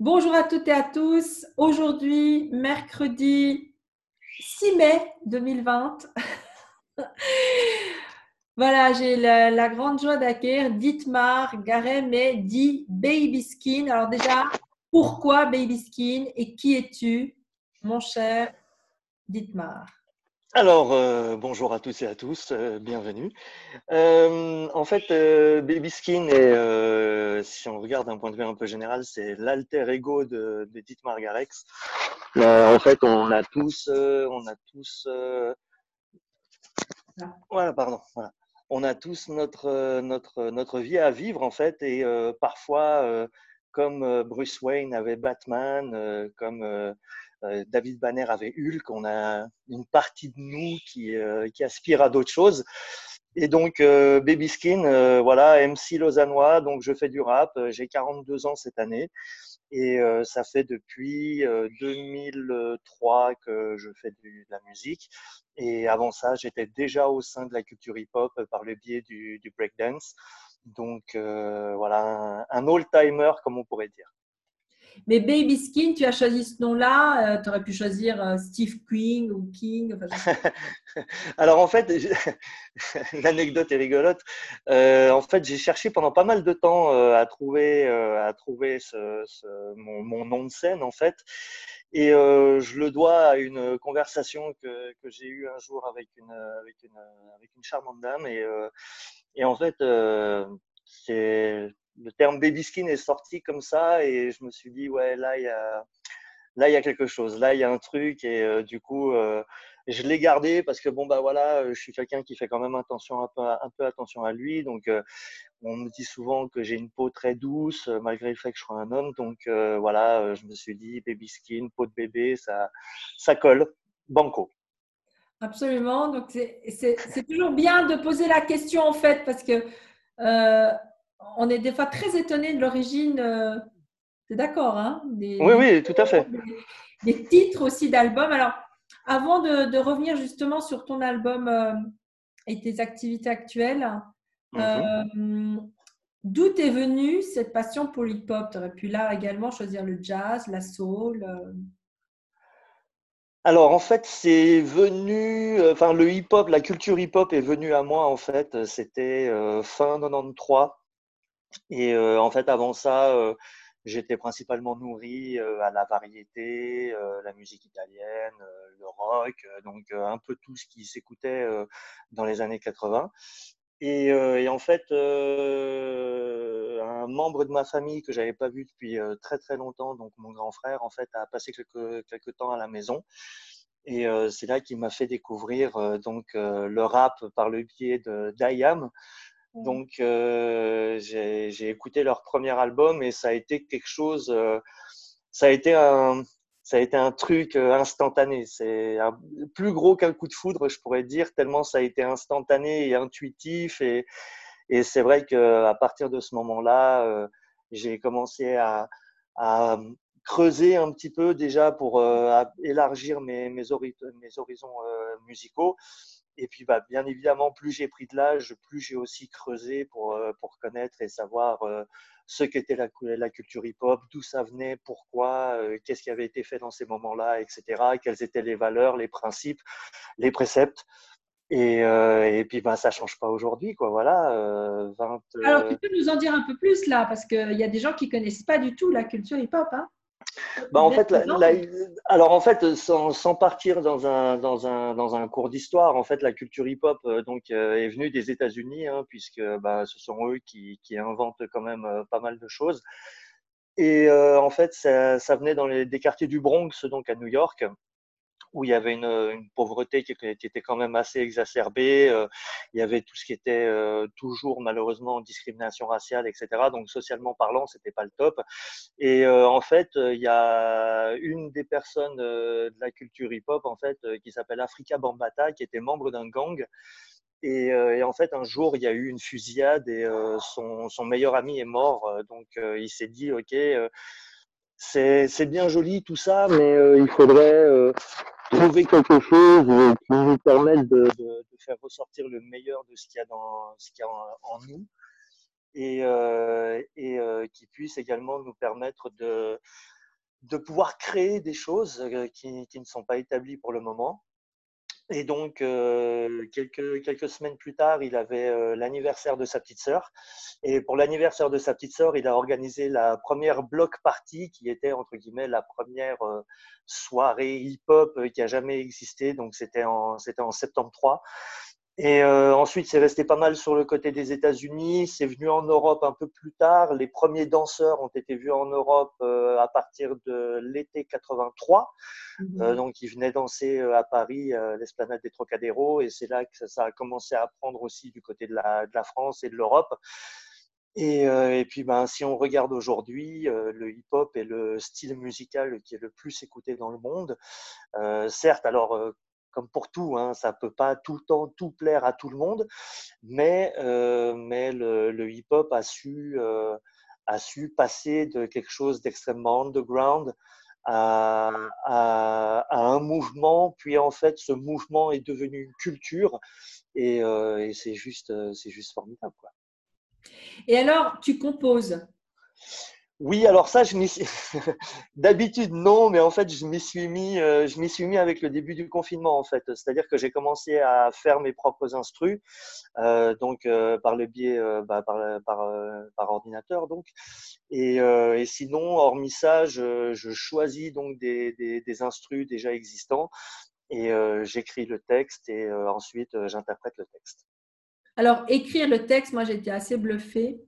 Bonjour à toutes et à tous. Aujourd'hui, mercredi 6 mai 2020. voilà, j'ai la, grande joie d'accueillir Dietmar Garem et dit Baby Skin. Alors déjà, pourquoi Baby Skin et qui es-tu, mon cher Dietmar? Alors, euh, bonjour à tous et à tous, euh, bienvenue. Euh, en fait, Baby Skin, si on regarde d'un point de vue un peu général, c'est l'alter ego de, de Dietmar Garex. en fait, on a tous, on a tous, voilà, pardon. On a tous notre, notre, notre vie à vivre, en fait, et parfois, comme Bruce Wayne avait Batman, comme David Banner avait Hulk, on a une partie de nous qui, euh, qui aspire à d'autres choses. Et donc, euh, Baby Skin, voilà, MC lausannois, donc je fais du rap, j'ai 42 ans cette année. Et ça fait depuis 2003 que je fais de la musique. Et avant ça, j'étais déjà au sein de la culture hip-hop par le biais du, breakdance. Donc voilà, un, un old-timer, comme on pourrait dire. Mais Baby Skin, tu as choisi ce nom-là. Euh, tu aurais pu choisir euh, Steve King ou King. Alors en fait, l'anecdote est rigolote. Euh, en fait, j'ai cherché pendant pas mal de temps à trouver, à trouver mon, nom de scène en fait. Et je le dois à une conversation que, que j'ai eue un jour avec une, avec une, avec une charmante dame. Et, et en fait, c'est le terme baby skin est sorti comme ça et je me suis dit ouais là il y a là il y a quelque chose. Là il y a un truc et euh, du coup euh, je l'ai gardé parce que bon bah voilà je suis quelqu'un qui fait quand même attention un peu, un peu attention à lui. Donc euh, on me dit souvent que j'ai une peau très douce malgré le fait que je sois un homme. Donc voilà je me suis dit baby skin peau de bébé ça ça colle. Banco. Absolument. Donc c'est toujours bien de poser la question en fait parce que on est des fois très étonné de l'origine. Euh, c'est d'accord, hein Oui, oui, tout à fait. Des, titres aussi d'albums. Alors, avant de, revenir justement sur ton album euh, et tes activités actuelles, mhm. euh, d'où est venue cette passion pour l'hip-hop? Tu aurais pu là également choisir le jazz, la soul alors en fait, c'est venu, enfin le hip-hop, la culture hip-hop est venue à moi en fait. C'était fin 93 et euh, en fait, avant ça, euh, j'étais principalement nourri euh, à la variété, la musique italienne, le rock, donc un peu tout ce qui s'écoutait dans les années 80. Et, en fait, un membre de ma famille que j'avais pas vu depuis très très longtemps, donc mon grand frère, en fait, a passé quelques, quelques temps à la maison. Et c'est là qu'il m'a fait découvrir donc le rap par le biais de d'IAM, Mmh. Donc, j'ai écouté leur premier album et ça a été quelque chose, ça a été un, ça a été un truc instantané. C'est plus gros qu'un coup de foudre, je pourrais dire, tellement ça a été instantané et intuitif. Et, c'est vrai qu'à partir de ce moment-là, j'ai commencé à, creuser un petit peu déjà pour élargir mes, mes horizons musicaux. Et puis, bah, bien évidemment, plus j'ai pris de l'âge, plus j'ai aussi creusé pour, euh, pour connaître et savoir euh, ce qu'était la, la culture hip-hop, d'où ça venait, pourquoi, euh, qu'est-ce qui avait été fait dans ces moments-là, etc. Quelles étaient les valeurs, les principes, les préceptes. Et, et puis, bah, ça change pas aujourd'hui, quoi. Voilà. Alors, tu peux nous en dire un peu plus là, parce qu'il y a des gens qui connaissent pas du tout la culture hip-hop. Hein bah en fait, alors en fait, sans, sans, partir dans un, dans un, dans un cours d'histoire, en fait, la culture hip-hop euh, donc euh, est venue des États-Unis, hein, puisque bah, ce sont eux qui, qui inventent quand même euh, pas mal de choses. Et en fait, ça, ça venait dans les, des quartiers du Bronx, donc à New York où il y avait une, une, pauvreté qui, était quand même assez exacerbée. Euh, il y avait tout ce qui était euh, toujours malheureusement discrimination raciale, etc. Donc socialement parlant, c'était pas le top. Et euh, en fait, il y a une des personnes de la culture hip-hop en fait qui s'appelle Afrika Bambata, qui était membre d'un gang. Et, et, en fait, un jour, il y a eu une fusillade et son, son, meilleur ami est mort. donc, il s'est dit, OK, c'est bien joli tout ça, mais il faudrait trouver quelque chose qui nous permette de, de, de, faire ressortir le meilleur de ce qu'il y a, dans, ce qu'il y a en, nous. et, et qui puisse également nous permettre de, de pouvoir créer des choses qui, qui, ne sont pas établies pour le moment. Et donc, quelques, quelques semaines plus tard, il avait l'anniversaire de sa petite sœur. Et pour l'anniversaire de sa petite sœur, il a organisé la première block party, qui était, entre guillemets, la première soirée hip-hop qui a jamais existé. Donc, c'était en, c'était en septembre 3. Et euh, ensuite, c'est resté pas mal sur le côté des États-Unis. C'est venu en Europe un peu plus tard. Les premiers danseurs ont été vus en Europe euh, à partir de l'été 83. Mhm. Euh, donc, ils venaient danser à Paris, l'esplanade des Trocadéros. Et c'est là que ça, a commencé à prendre aussi du côté de la, de la France et de l'Europe. Et, et, puis, ben, si on regarde aujourd'hui, le hip-hop est le style musical qui est le plus écouté dans le monde. certes, alors comme pour tout, hein, ça peut pas tout le temps tout plaire à tout le monde, mais, euh, mais le, hip-hop a su, euh, a su passer de quelque chose d'extrêmement underground à, un mouvement, puis en fait ce mouvement est devenu une culture et, euh, et c'est juste, c'est juste formidable. Quoi. Et alors, tu composes? Oui, alors ça, je m'y d'habitude non, mais en fait, je m'y suis mis, euh, je m'y suis mis avec le début du confinement en fait. C'est-à-dire que j'ai commencé à faire mes propres instrus, euh, donc euh, par le biais, bah, par, par, par, ordinateur donc. Et, et, sinon, hormis ça, je, je choisis donc des, des, des, instrus déjà existants et j'écris le texte et ensuite j'interprète le texte. Alors écrire le texte, moi j'étais assez bluffée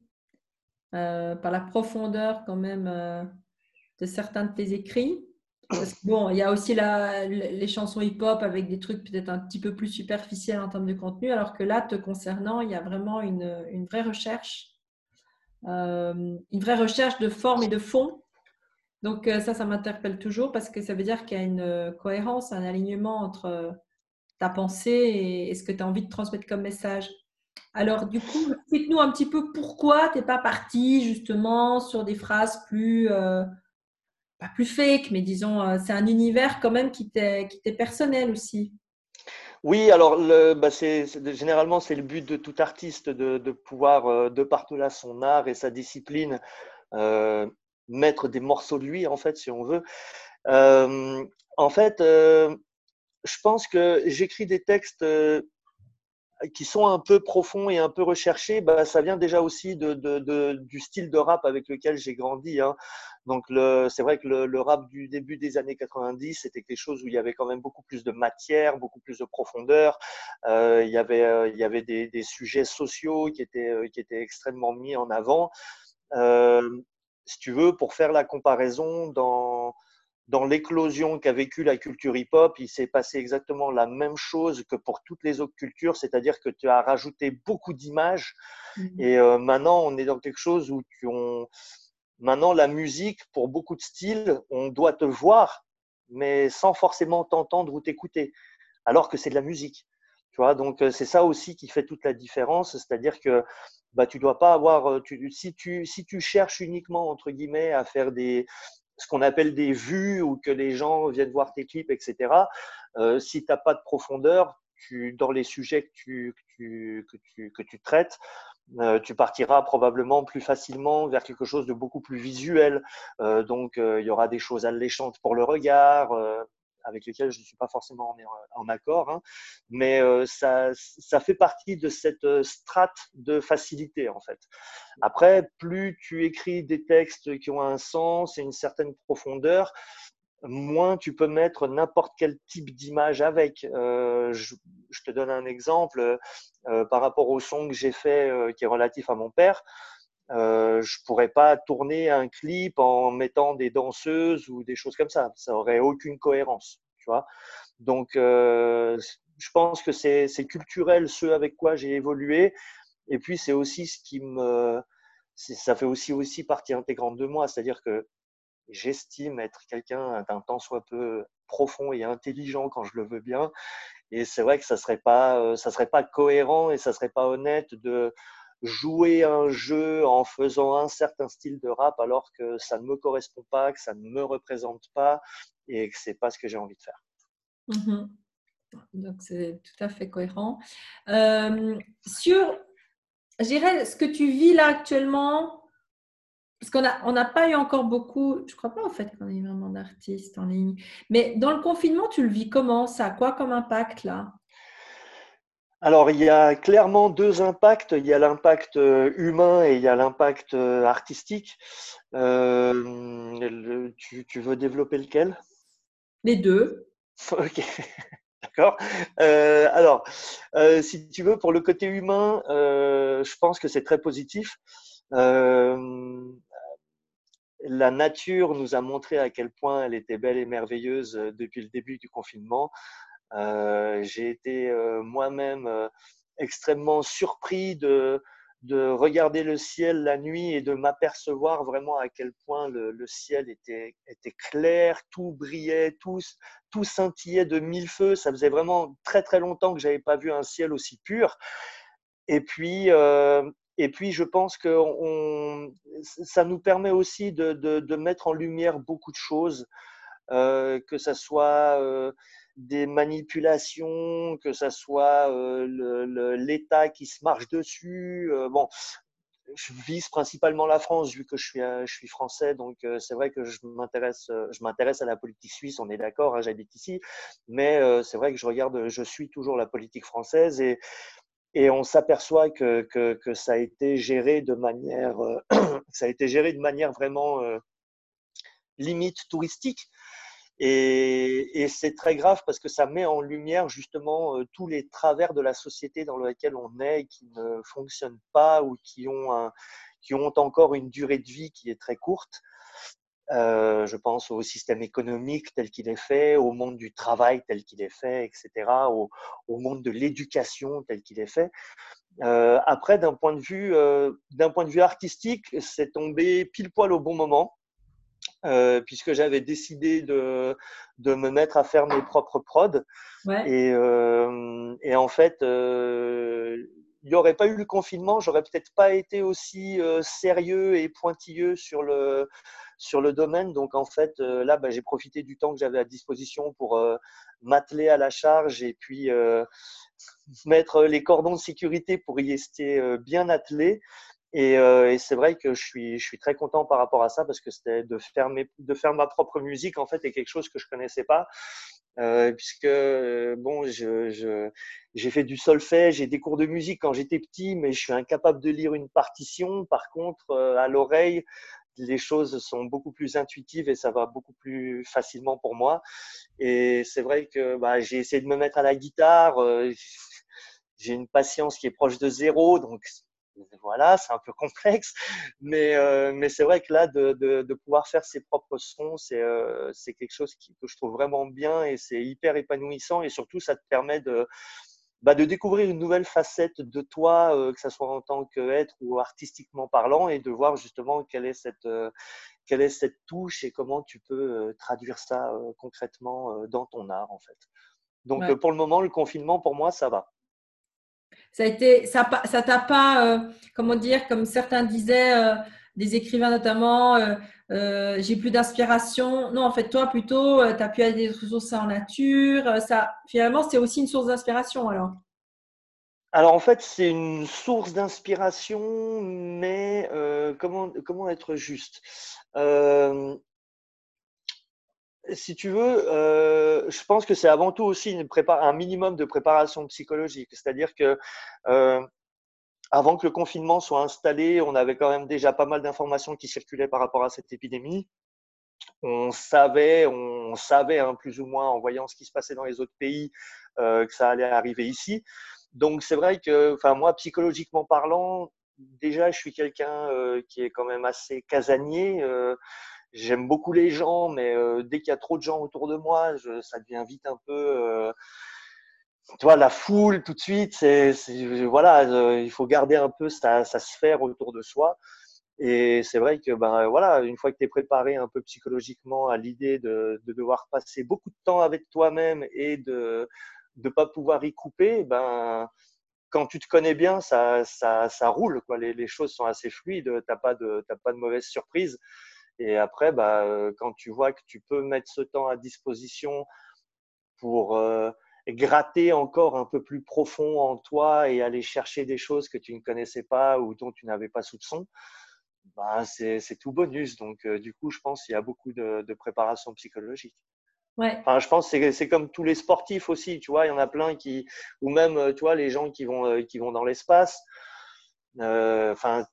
euh, par la profondeur quand même euh, de certains de tes écrits. Bon, il y a aussi les chansons hip-hop avec des trucs peut-être un petit peu plus superficiels en termes de contenu, alors que là, te concernant, il y a vraiment une, une vraie recherche, euh, une vraie recherche de forme et de fond. Donc ça, ça m'interpelle toujours parce que ça veut dire qu'il y a une cohérence, un alignement entre ta pensée et ce que tu as envie de transmettre comme message. Alors, du coup, explique-nous un petit peu pourquoi tu n'es pas parti justement sur des phrases plus, euh, pas plus fake, mais disons, euh, c'est un univers quand même qui t'est personnel aussi. Oui, alors bah généralement c'est le but de tout artiste de, de pouvoir, euh, de partout là son art et sa discipline, mettre des morceaux de lui en fait, si on veut. en fait, je pense que j'écris des textes qui sont un peu profonds et un peu recherchés, bah, ça vient déjà aussi de, de, du style de rap avec lequel j'ai grandi. Hein. Donc c'est vrai que le, le, rap du début des années 90, c'était quelque chose où il y avait quand même beaucoup plus de matière, beaucoup plus de profondeur. Euh, il y avait, euh, il y avait des, des, sujets sociaux qui étaient, euh, qui étaient extrêmement mis en avant. Euh, si tu veux, pour faire la comparaison, dans, dans l'éclosion qu'a vécu la culture hip-hop, il s'est passé exactement la même chose que pour toutes les autres cultures, c'est-à-dire que tu as rajouté beaucoup d'images mhm. et euh, maintenant on est dans quelque chose où tu on... maintenant la musique pour beaucoup de styles, on doit te voir mais sans forcément t'entendre ou t'écouter alors que c'est de la musique. Tu vois, donc euh, c'est ça aussi qui fait toute la différence, c'est-à-dire que bah tu dois pas avoir euh, tu, si tu si tu cherches uniquement entre guillemets à faire des ce qu'on appelle des vues ou que les gens viennent voir tes clips, etc. Euh, si tu n'as pas de profondeur, dans les sujets que tu, que tu, que tu, traites, euh, tu partiras probablement plus facilement vers quelque chose de beaucoup plus visuel. Euh, donc, il y aura des choses alléchantes pour le regard, avec lesquels je ne suis pas forcément en, accord, hein. mais euh, ça, fait partie de cette euh, strate de facilité en fait. Après, plus tu écris des textes qui ont un sens et une certaine profondeur, moins tu peux mettre n'importe quel type d'image avec. Euh, je, te donne un exemple par rapport au son que j'ai fait qui est relatif à mon père. Euh, je pourrais pas tourner un clip en mettant des danseuses ou des choses comme ça. Ça aurait aucune cohérence, tu vois. Donc, euh, je pense que c'est culturel ce avec quoi j'ai évolué. Et puis, c'est aussi ce qui me, ça fait aussi aussi partie intégrante de moi. C'est-à-dire que j'estime être quelqu'un d'un temps soit peu profond et intelligent quand je le veux bien. Et c'est vrai que ça serait pas, euh, ça serait pas cohérent et ça serait pas honnête de jouer un jeu en faisant un certain style de rap alors que ça ne me correspond pas, que ça ne me représente pas et que c'est pas ce que j'ai envie de faire. Mhm. Donc c'est tout à fait cohérent. Euh, sur je ce que tu vis là actuellement, parce qu'on n'a on n'a pas eu encore beaucoup, je crois pas en fait qu'on ait vraiment d'artistes en ligne, mais dans le confinement, tu le vis comment? Ça a quoi comme impact là? Alors, il y a clairement deux impacts. Il y a l'impact euh, humain et il y a l'impact euh, artistique. Euh, tu, veux développer lequel? Les deux. Ok, d'accord. alors, si tu veux, pour le côté humain, je pense que c'est très positif. la nature nous a montré à quel point elle était belle et merveilleuse depuis le début du confinement. Euh, j'ai été euh, moi-même euh, extrêmement surpris de, de regarder le ciel la nuit et de m'apercevoir vraiment à quel point le, ciel était, clair, tout brillait, tout, scintillait de mille feux. Ça faisait vraiment très très longtemps que j'avais pas vu un ciel aussi pur. Et puis, et puis je pense que ça nous permet aussi de, mettre en lumière beaucoup de choses, que ça soit des manipulations, que ça soit euh, l'État qui se marche dessus. Euh, bon, je vise principalement la France vu que je suis, euh, français, donc c'est vrai que je m'intéresse, je m'intéresse à la politique suisse. On est d'accord, hein, j'habite ici, mais c'est vrai que je regarde, je suis toujours la politique française et et on s'aperçoit que, que, que, ça a été géré de manière, ça a été géré de manière vraiment limite touristique. Et, c'est très grave parce que ça met en lumière justement euh, tous les travers de la société dans laquelle on est, qui ne fonctionnent pas ou qui ont, qui ont encore une durée de vie qui est très courte. Euh, je pense au système économique tel qu'il est fait, au monde du travail tel qu'il est fait, etc., au, monde de l'éducation tel qu'il est fait. Euh, après, d'un point d'un point de vue artistique, c'est tombé pile poil au bon moment euh, puisque j'avais décidé de, de, me mettre à faire mes propres prods. Et, euh, et, en fait, euh, il n'y aurait pas eu le confinement, j'aurais peut-être pas été aussi euh, sérieux et pointilleux sur le, sur le domaine. Donc en fait, euh, là, bah, j'ai profité du temps que j'avais à disposition pour m'atteler à la charge et puis mettre les cordons de sécurité pour y rester bien attelé. Et, euh, et c'est vrai que je suis, je suis très content par rapport à ça parce que c'était de faire, mes, de faire ma propre musique en fait est quelque chose que je connaissais pas. Euh, puisque euh, bon, je, je, j'ai fait du solfège, j'ai des cours de musique quand j'étais petit, mais je suis incapable de lire une partition. Par contre, euh, à l'oreille, les choses sont beaucoup plus intuitives et ça va beaucoup plus facilement pour moi. Et c'est vrai que bah, j'ai essayé de me mettre à la guitare. j'ai une patience qui est proche de zéro, donc voilà, c'est un peu complexe, mais, euh, mais c'est vrai que là, de, de, de, pouvoir faire ses propres sons, c'est euh, c'est quelque chose qui, que je trouve vraiment bien et c'est hyper épanouissant et surtout, ça te permet de, bah, de découvrir une nouvelle facette de toi, euh, que ce soit en tant qu'être ou artistiquement parlant, et de voir justement quelle est cette, quelle est cette touche et comment tu peux traduire ça concrètement dans ton art, en fait. Donc, pour le moment, le confinement, pour moi, ça va ça a été, ça, t'a pas, euh, comment dire, comme certains disaient, euh, des écrivains notamment, euh, j'ai plus d'inspiration. Non, en fait, toi plutôt, tu as pu aller des ressources en nature. ça, finalement, c'est aussi une source d'inspiration alors. Alors en fait, c'est une source d'inspiration, mais comment, comment être juste? Si tu veux, euh, je pense que c'est avant tout aussi un minimum de préparation psychologique. C'est-à-dire que euh, avant que le confinement soit installé, on avait quand même déjà pas mal d'informations qui circulaient par rapport à cette épidémie. On savait, on savait hein, plus ou moins en voyant ce qui se passait dans les autres pays euh, que ça allait arriver ici. Donc c'est vrai que, enfin moi psychologiquement parlant, déjà je suis quelqu'un qui est quand même assez casanier. J'aime beaucoup les gens, mais euh, dès qu'il y a trop de gens autour de moi, ça devient vite un peu, euh, tu vois, la foule tout de suite. Voilà, euh, il faut garder un peu sa, sa, sphère autour de soi. Et c'est vrai que ben voilà, une fois que tu es préparé un peu psychologiquement à l'idée de, de, devoir passer beaucoup de temps avec toi-même et de ne pas pouvoir y couper, ben quand tu te connais bien, ça, ça, ça roule. Quoi. Les, choses sont assez fluides, tu n'as pas, pas de mauvaises surprises. Et après, bah, euh, quand tu vois que tu peux mettre ce temps à disposition pour euh, gratter encore un peu plus profond en toi et aller chercher des choses que tu ne connaissais pas ou dont tu n'avais pas soupçon, bah, c'est tout bonus. Donc, euh, du coup, je pense qu'il y a beaucoup de, préparation psychologique. Ouais. Enfin, je pense que c'est comme tous les sportifs aussi, tu vois, il y en a plein qui, ou même, tu vois, les gens qui vont, qui vont dans l'espace. Enfin,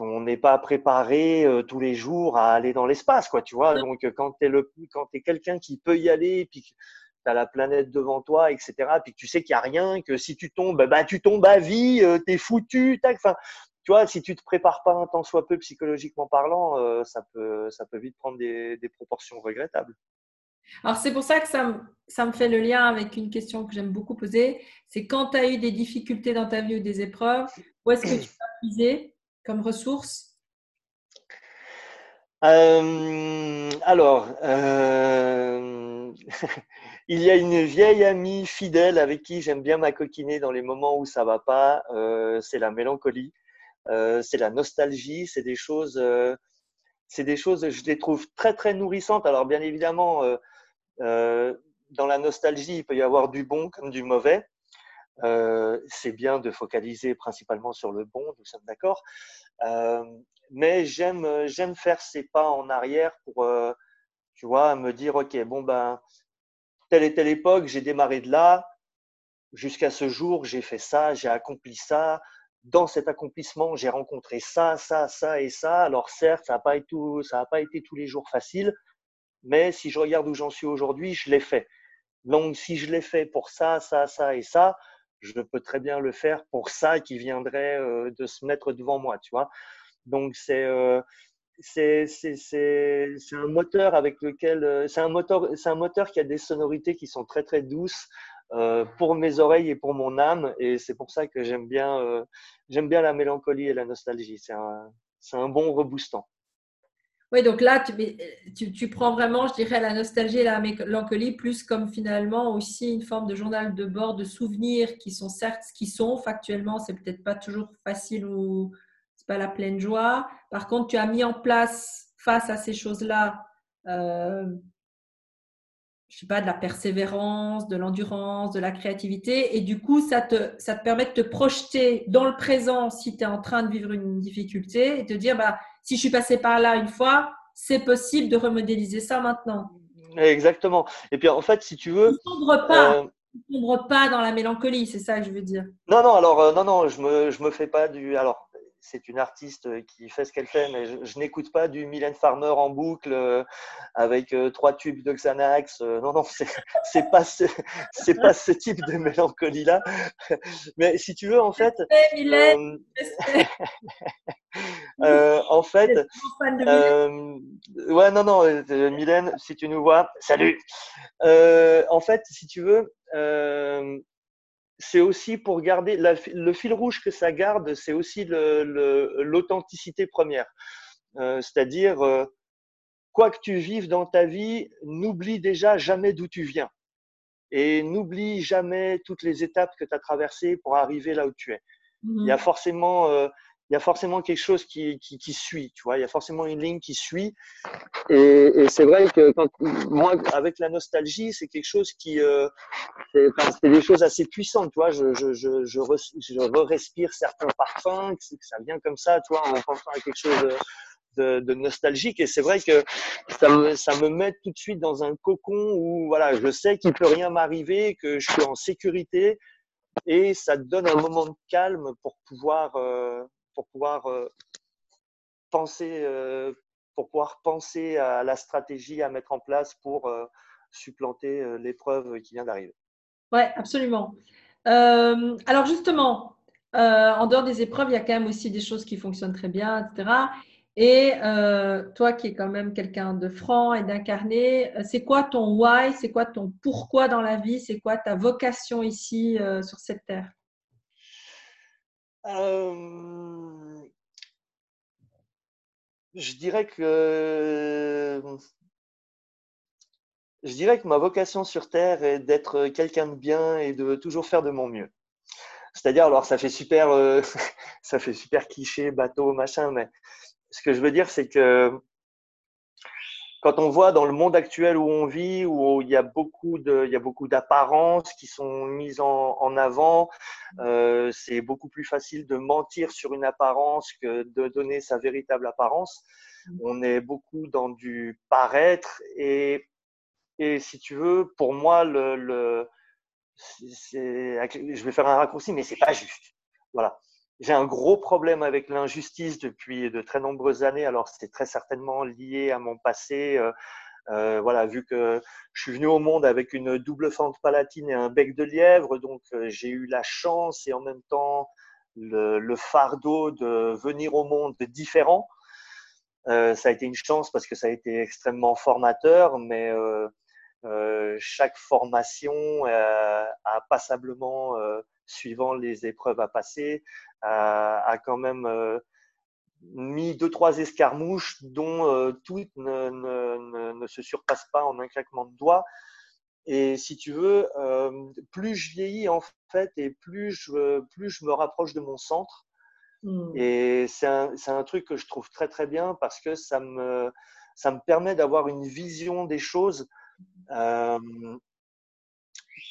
on n'est pas préparé tous les jours à aller dans l'espace, quoi, tu vois. Donc, quand tu es, le, quand es quelqu'un qui peut y aller, puis tu as la planète devant toi, etc., puis que tu sais qu'il n'y a rien, que si tu tombes, bah, tu tombes à vie, tu es foutu, tac. Enfin, tu vois, si tu te prépares pas un tant soit peu psychologiquement parlant, euh, ça, peut, ça peut vite prendre des, proportions regrettables. Alors, c'est pour ça que ça me, ça me, fait le lien avec une question que j'aime beaucoup poser. C'est quand tu as eu des difficultés dans ta vie ou des épreuves, où est-ce que tu as puisé? Comme ressource? Euh, Alors, euh, il y a une vieille amie fidèle avec qui j'aime bien m'acoquiner dans les moments où ça va pas, c'est la mélancolie. Euh, c'est la nostalgie, c'est des choses, euh, c'est des choses, je les trouve très très nourrissantes. Alors bien évidemment, euh, dans la nostalgie, il peut y avoir du bon comme du mauvais. C'est bien de focaliser principalement sur le bon, nous sommes d'accord. mais j'aime faire ces pas en arrière pour, tu vois, me dire ok bon ben telle et telle époque, j'ai démarré de là. Jusqu'à ce jour, j'ai fait ça, j'ai accompli ça, dans cet accomplissement, j'ai rencontré ça, ça, ça et ça. Alors certes, ça n'a pas, pas été tous les jours facile, mais si je regarde où j'en suis aujourd'hui, je l'ai fait. Donc si je l'ai fait pour ça, ça, ça et ça, je peux très bien le faire pour ça qui viendrait euh, de se mettre devant moi, tu vois. Donc c'est euh, c'est un moteur avec lequel euh, c'est un moteur c'est un moteur qui a des sonorités qui sont très très douces pour mes oreilles et pour mon âme. Et c'est pour ça que j'aime bien, j'aime bien la mélancolie et la nostalgie. C'est un, c'est un bon reboostant. Oui, donc là, tu, tu, prends vraiment, je dirais, la nostalgie et la mélancolie plus comme finalement aussi une forme de journal de bord de souvenirs qui sont certes ce qui sont. Factuellement, c'est peut-être pas toujours facile ou c'est pas la pleine joie. Par contre, tu as mis en place face à ces choses-là euh, je sais pas, de la persévérance, de l'endurance, de la créativité. Et du coup, ça te, ça te permet de te projeter dans le présent si tu es en train de vivre une difficulté et te dire, bah, si je suis passé par là une fois, c'est possible de remodéliser ça maintenant. Exactement. Et puis en fait, si tu veux. Ne pas. Euh... pas dans la mélancolie, c'est ça que je veux dire. Non, non, alors, euh, non, non, je me, je me fais pas du. Alors, c'est une artiste euh, qui fait ce qu'elle fait, mais je, n'écoute pas du Mylène Farmer en boucle euh, avec euh, trois tubes de Xanax. non, non, c'est pas ce, c'est pas ce type de mélancolie là. Mais si tu veux, en fait, Mylène, en fait, ouais, non, non, Mylène, si tu nous vois, salut. en fait, si tu veux c'est aussi pour garder le fil rouge que ça garde, c'est aussi l'authenticité première. Euh, c'est-à-dire, euh, quoi que tu vives dans ta vie, n'oublie déjà jamais d'où tu viens. Et n'oublie jamais toutes les étapes que tu as traversées pour arriver là où tu es. Il y a mmh forcément euh, il y a forcément quelque chose qui, qui, qui, suit, tu vois, il y a forcément une ligne qui suit. Et, et c'est vrai que quand, moi, avec la nostalgie, c'est quelque chose qui, euh, c'est enfin, des choses assez puissantes, tu vois, je, je, je, je, re, je respire certains parfums, que ça vient comme ça, tu vois, en pensant à quelque chose de, de nostalgique. Et c'est vrai que ça me, ça me met tout de suite dans un cocon où, voilà, je sais qu'il peut rien m'arriver, que je suis en sécurité, et ça donne un moment de calme pour pouvoir euh, pour pouvoir euh, penser, euh, pour pouvoir penser à la stratégie à mettre en place pour euh, supplanter l'épreuve qui vient d'arriver. Oui, absolument. alors justement, en dehors des épreuves, il y a quand même aussi des choses qui fonctionnent très bien, etc. Et toi qui es quand même quelqu'un de franc et d'incarné, c'est quoi ton why C'est quoi ton pourquoi dans la vie C'est quoi ta vocation ici sur cette terre? Je dirais que je dirais que ma vocation sur Terre est d'être quelqu'un de bien et de toujours faire de mon mieux. C'est-à-dire, alors ça fait super, euh, ça fait super cliché, bateau, machin, mais ce que je veux dire, c'est que quand on voit dans le monde actuel où on vit, où il y a beaucoup de, il y a beaucoup d'apparences qui sont mises en, en avant, euh, c'est beaucoup plus facile de mentir sur une apparence que de donner sa véritable apparence. On est beaucoup dans du paraître et, et si tu veux, pour moi, le, le je vais faire un raccourci, mais c'est pas juste. Voilà j'ai un gros problème avec l'injustice depuis de très nombreuses années. Alors, c'est très certainement lié à mon passé. Euh, euh, voilà, vu que je suis venu au monde avec une double fente palatine et un bec de lièvre, donc euh, j'ai eu la chance et en même temps le, fardeau de venir au monde différent. Ça a été une chance parce que ça a été extrêmement formateur, mais chaque formation a passablement, suivant les épreuves à passer, a, quand même euh, mis deux, trois escarmouches dont euh, toutes ne, ne, ne, se surpassent pas en un claquement de doigts. Et si tu veux, euh, plus je vieillis en fait et plus je, plus je me rapproche de mon centre. Hmm. Et c'est un, un, truc que je trouve très très bien parce que ça me, ça me permet d'avoir une vision des choses euh,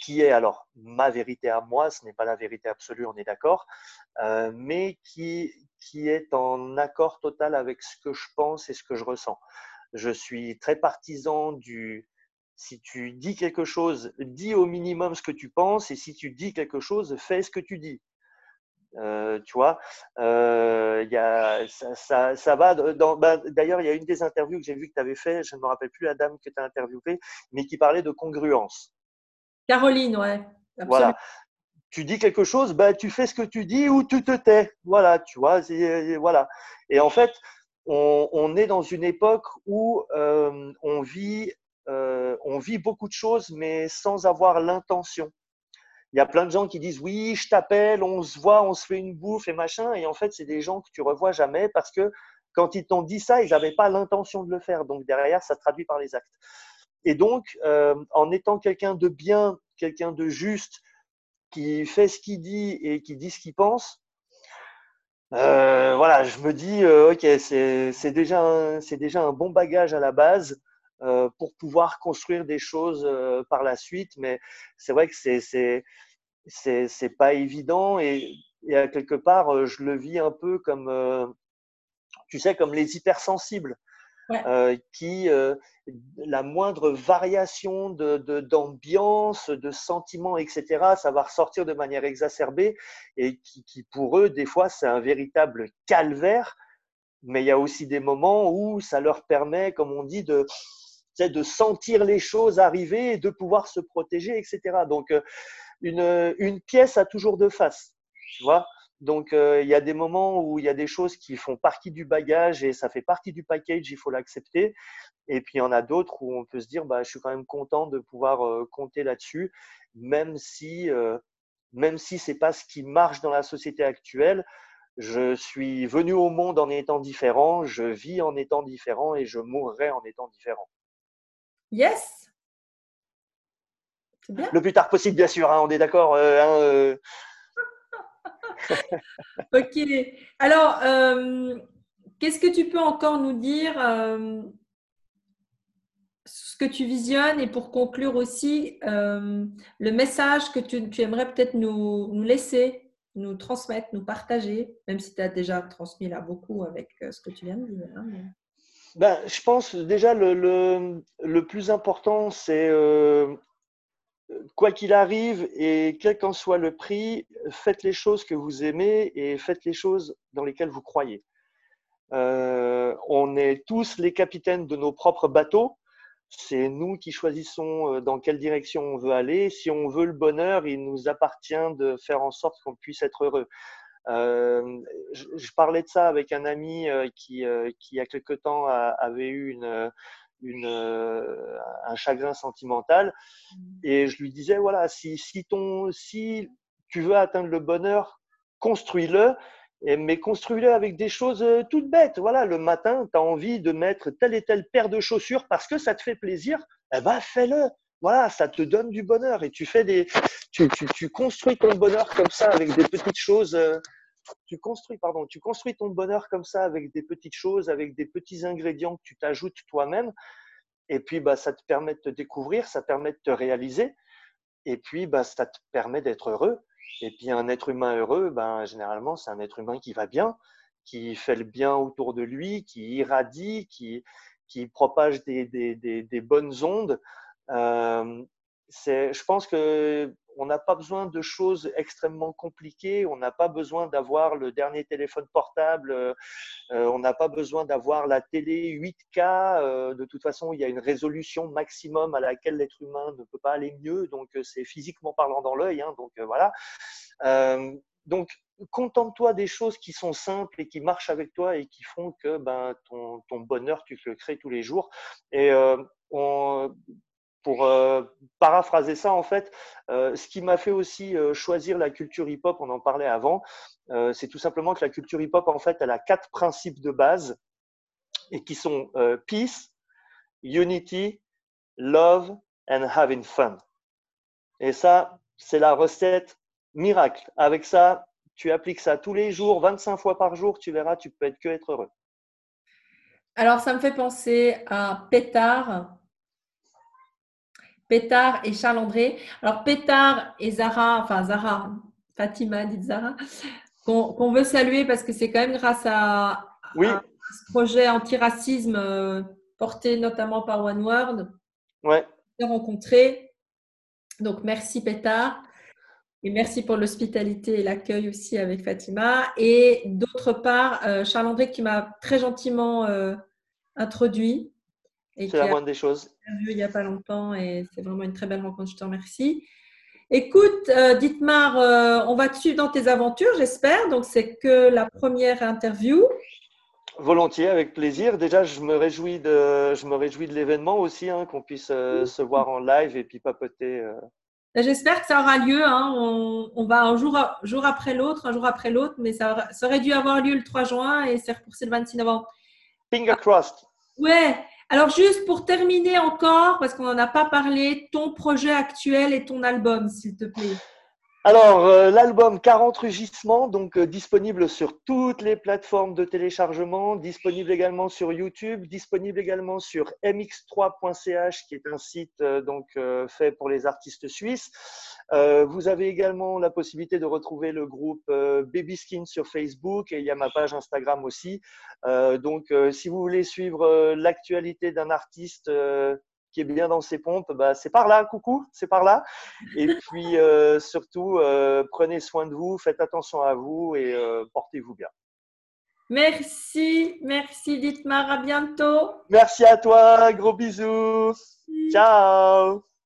qui est alors ma vérité à moi, ce n'est pas la vérité absolue, on est d'accord, euh, mais qui, qui est en accord total avec ce que je pense et ce que je ressens. Je suis très partisan du si tu dis quelque chose, dis au minimum ce que tu penses, et si tu dis quelque chose, fais ce que tu dis. Euh, tu vois, euh, y a, ça, ça, ça va. Bah, D'ailleurs, il y a une des interviews que j'ai vu que tu avais fait, je ne me rappelle plus la dame que tu as interviewée, mais qui parlait de congruence. Caroline, ouais. Voilà. Tu dis quelque chose, bah, tu fais ce que tu dis ou tu te tais. Voilà, tu vois. Voilà. Et en fait, on, on, est dans une époque où euh, on, vit, euh, on vit beaucoup de choses, mais sans avoir l'intention. Il y a plein de gens qui disent oui, je t'appelle, on se voit, on se fait une bouffe et machin. Et en fait, c'est des gens que tu revois jamais parce que quand ils t'ont dit ça, ils n'avaient pas l'intention de le faire. Donc derrière, ça se traduit par les actes. Et donc, euh, en étant quelqu'un de bien, quelqu'un de juste, qui fait ce qu'il dit et qui dit ce qu'il pense, euh, voilà, je me dis, euh, ok, c'est déjà, un, bon bagage à la base pour pouvoir construire des choses par la suite. Mais c'est vrai que c'est pas évident et, quelque part, je le vis un peu comme, tu sais, comme les hypersensibles. Euh, qui euh, la moindre variation de, d'ambiance, de, sentiments, etc., ça va ressortir de manière exacerbée et qui, qui pour eux, des fois, c'est un véritable calvaire. Mais il y a aussi des moments où ça leur permet, comme on dit, de, de sentir les choses arriver et de pouvoir se protéger, etc. Donc, euh, une, une pièce a toujours deux faces, tu vois. Donc, euh, il y a des moments où il y a des choses qui font partie du bagage et ça fait partie du package, il faut l'accepter. Et puis, il y en a d'autres où on peut se dire, bah, je suis quand même content de pouvoir euh, compter là-dessus, même si, euh, même si c'est pas ce qui marche dans la société actuelle. Je suis venu au monde en étant différent, je vis en étant différent et je mourrai en étant différent. Yes. Bien. Le plus tard possible, bien sûr. Hein, on est d'accord. Hein, ok. Alors, euh, qu'est-ce que tu peux encore nous dire euh, ce que tu visionnes et pour conclure aussi euh, le message que tu, aimerais peut-être nous, laisser, nous transmettre, nous partager, même si tu as déjà transmis là beaucoup avec ce que tu viens de dire. Hein, ben, je pense déjà le, le plus important, c'est quoi qu'il arrive et quel qu'en soit le prix, faites les choses que vous aimez et faites les choses dans lesquelles vous croyez. Euh, on est tous les capitaines de nos propres bateaux. C'est nous qui choisissons euh, dans quelle direction on veut aller. Si on veut le bonheur, il nous appartient de faire en sorte qu'on puisse être heureux. Euh, je, parlais de ça avec un ami qui, qui, il y a quelque temps, avait eu une, une, euh, un chagrin sentimental. Mmh. Et je lui disais, voilà, si, si, ton, si tu veux atteindre le bonheur, construis-le, mais construis-le avec des choses euh, toutes bêtes. Voilà, le matin, tu as envie de mettre telle et telle paire de chaussures parce que ça te fait plaisir, eh ben fais-le. Voilà, ça te donne du bonheur et tu fais des, tu, tu, tu construis ton bonheur comme ça avec des petites choses. Tu construis, pardon, tu construis ton bonheur comme ça avec des petites choses, avec des petits ingrédients que tu t'ajoutes toi-même. Et puis, bah, ça te permet de te découvrir, ça permet de te réaliser. Et puis, bah, ça te permet d'être heureux. Et puis, un être humain heureux, ben, généralement, c'est un être humain qui va bien, qui fait le bien autour de lui, qui irradie, qui, qui propage des, des, des, des bonnes ondes. Euh, je pense que on n'a pas besoin de choses extrêmement compliquées. On n'a pas besoin d'avoir le dernier téléphone portable. Euh, on n'a pas besoin d'avoir la télé 8K. Euh, de toute façon, il y a une résolution maximum à laquelle l'être humain ne peut pas aller mieux. Donc, euh, c'est physiquement parlant dans l'œil. Hein, donc, voilà. donc, contente-toi des choses qui sont simples et qui marchent avec toi et qui font que ben, ton, ton bonheur, tu le crées tous les jours. Et on, pour euh, paraphraser ça, en fait, euh, ce qui m'a fait aussi euh, choisir la culture hip-hop, on en parlait avant, c'est tout simplement que la culture hip-hop, en fait, elle a quatre principes de base et qui sont peace, unity, love and having fun. Et ça, c'est la recette miracle. Avec ça, tu appliques ça tous les jours, 25 fois par jour, tu verras, tu peux être que heureux. Alors, ça me fait penser à Pétard, Pétard et Charles-André. Alors, Pétard et Zara, enfin Zara, Fatima, dit Zara, qu'on veut saluer parce que c'est quand même grâce à, ce projet antiracisme euh, porté notamment par One World. Ouais. rencontré. Donc, merci Pétard. Et merci pour l'hospitalité et l'accueil aussi avec Fatima. Et d'autre part, euh, Charles-André qui m'a très gentiment euh, introduit c'est la moindre des choses. il n'y a pas longtemps et c'est vraiment une très belle rencontre. Je te remercie. Écoute, euh, Dietmar, euh, on va te suivre dans tes aventures, j'espère. Donc, c'est que la première interview. Volontiers, avec plaisir. Déjà, je me réjouis de, je me réjouis de l'événement aussi, hein, qu'on puisse euh, se voir en live et puis papoter. Ben, j'espère que ça aura lieu. Hein. On, va un jour, jour après l'autre, un jour après l'autre, mais ça, ça, aurait dû avoir lieu le 3 juin et c'est repoussé le 26 novembre. Finger crossed. Ouais, alors, juste pour terminer encore, parce qu'on n'en a pas parlé, ton projet actuel et ton album, s'il te plaît. Alors, euh, l'album 40 rugissements, donc euh, disponible sur toutes les plateformes de téléchargement, disponible également sur YouTube, disponible également sur mx3.ch, qui est un site euh, donc fait pour les artistes suisses. Vous avez également la possibilité de retrouver le groupe Baby Skin sur Facebook et il y a ma page Instagram aussi. donc, si vous voulez suivre l'actualité d'un artiste qui est bien dans ses pompes, bah, c'est par là, coucou, c'est par là. Et puis euh, surtout, euh, prenez soin de vous, faites attention à vous et euh, portez-vous bien. Merci, merci Dietmar, à bientôt. Merci à toi, gros bisous. Ciao.